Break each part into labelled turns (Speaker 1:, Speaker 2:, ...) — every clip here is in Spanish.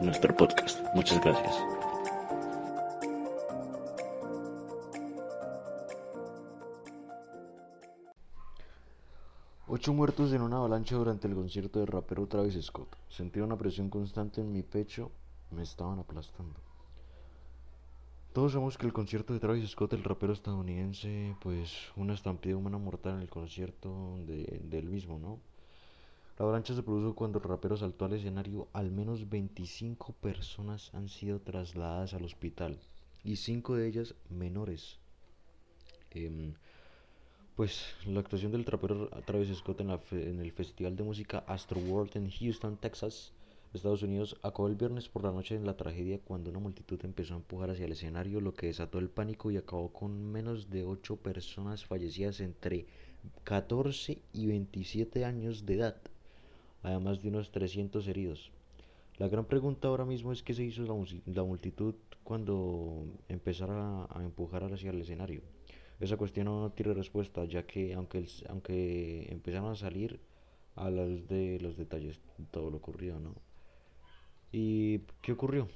Speaker 1: nuestro podcast. Muchas gracias. Ocho muertos en una avalancha durante el concierto del rapero Travis Scott. Sentía una presión constante en mi pecho, me estaban aplastando. Todos sabemos que el concierto de Travis Scott, el rapero estadounidense, pues una estampida humana mortal en el concierto de, del mismo, ¿no? La avalancha se produjo cuando el rapero saltó al escenario. Al menos 25 personas han sido trasladadas al hospital y 5 de ellas menores. Em, pues la actuación del rapero Travis Scott en, la en el Festival de Música Astro World en Houston, Texas, Estados Unidos, acabó el viernes por la noche en la tragedia cuando una multitud empezó a empujar hacia el escenario, lo que desató el pánico y acabó con menos de 8 personas fallecidas entre 14 y 27 años de edad además de unos 300 heridos. La gran pregunta ahora mismo es qué se hizo la, multitud cuando empezara a, empujar hacia el escenario. Esa cuestión no tiene respuesta, ya que aunque, aunque empezaron a salir a la luz de los detalles todo lo ocurrido, ¿no? ¿Y qué ocurrió?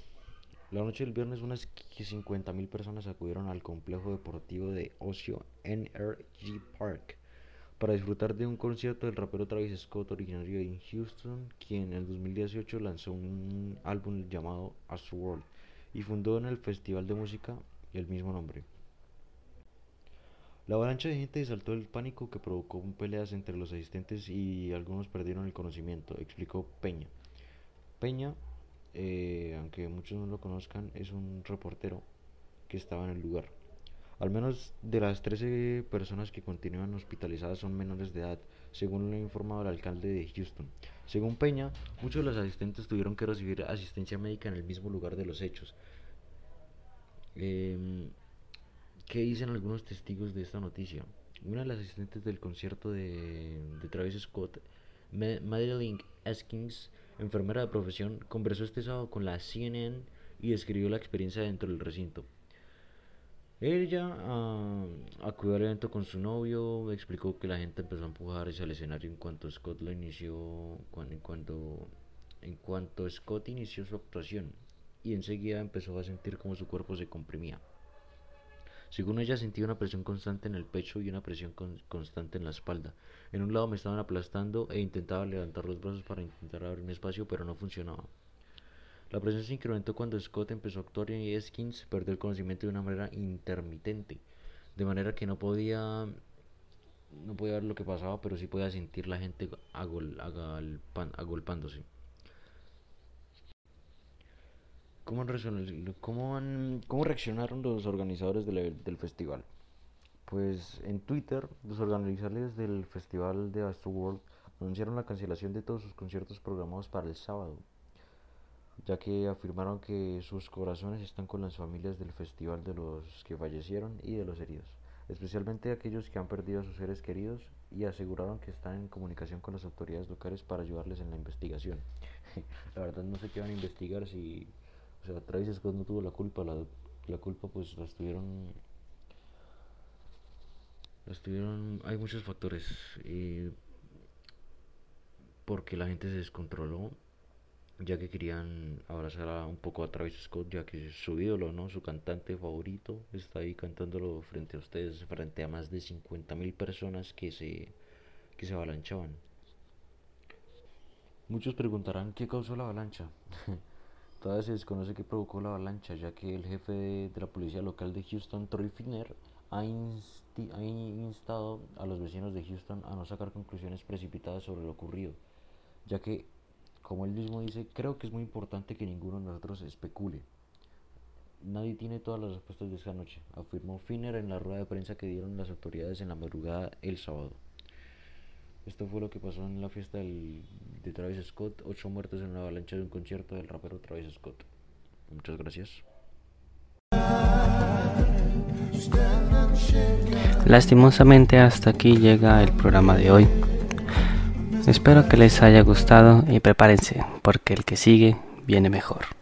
Speaker 1: La noche del viernes unas 50.000 personas acudieron al complejo deportivo de ocio NRG Park para disfrutar de un concierto del rapero Travis Scott originario de Houston, quien en el 2018 lanzó un álbum llamado World y fundó en el festival de música el mismo nombre. La avalancha de gente saltó el pánico que provocó peleas entre los asistentes y algunos perdieron el conocimiento, explicó Peña. Peña, eh, aunque muchos no lo conozcan, es un reportero que estaba en el lugar. Al menos de las 13 personas que continúan hospitalizadas son menores de edad, según lo ha informado el alcalde de Houston. Según Peña, muchos de los asistentes tuvieron que recibir asistencia médica en el mismo lugar de los hechos. Em, ¿Qué dicen algunos testigos de esta noticia? Una de las asistentes del concierto de, Travis Scott, Madeline Eskins, enfermera de profesión, conversó este sábado con la CNN y describió la experiencia dentro del recinto. Ella uh, acudió al evento con su novio, explicó que la gente empezó a empujar hacia el escenario en cuanto Scott lo inició, cuando, en, cuanto, Scott inició su actuación y enseguida empezó a sentir como su cuerpo se comprimía. Según ella sentía una presión constante en el pecho y una presión constante en la espalda. En un lado me estaban aplastando e intentaba levantar los brazos para intentar abrir un espacio, pero no funcionaba. La presión se incrementó cuando Scott empezó a actuar y Eskins perdió el conocimiento de una manera intermitente, de manera que no podía no podía ver lo que pasaba, pero sí podía sentir la gente agolpándose. ¿Cómo, ¿Cómo, reaccionaron los organizadores del, del, festival? Pues en Twitter, los organizadores del festival de Astroworld anunciaron la cancelación de todos sus conciertos programados para el sábado ya que afirmaron que sus corazones están con las familias del festival de los que fallecieron y de los heridos, especialmente aquellos que han perdido a sus seres queridos y aseguraron que están en comunicación con las autoridades locales para ayudarles en la investigación. la verdad no sé qué van a investigar si, o sea, Travis Scott no tuvo la culpa, la, la culpa pues la estuvieron estuvieron hay muchos factores eh, porque la gente se descontroló ya que querían abrazar un poco a Travis Scott, ya que su ídolo, ¿no? Su cantante favorito está ahí cantándolo frente a ustedes, frente a más de 50.000 personas que se, que se avalanchaban. Muchos preguntarán qué causó la avalancha. Todavía se desconoce qué provocó la avalancha, ya que el jefe de, la policía local de Houston, Troy Finner, ha instado a los vecinos de Houston a no sacar conclusiones precipitadas sobre lo ocurrido, ya que como él mismo dice, creo que es muy importante que ninguno de nosotros especule. Nadie tiene todas las respuestas de esa noche, afirmó Finner en la rueda de prensa que dieron las autoridades en la madrugada el sábado. Esto fue lo que pasó en la fiesta de Travis Scott, ocho muertos en una avalancha de un concierto del rapero Travis Scott. Muchas gracias.
Speaker 2: Lastimosamente hasta aquí llega el programa de hoy. Espero que les haya gustado y prepárense porque el que sigue viene mejor.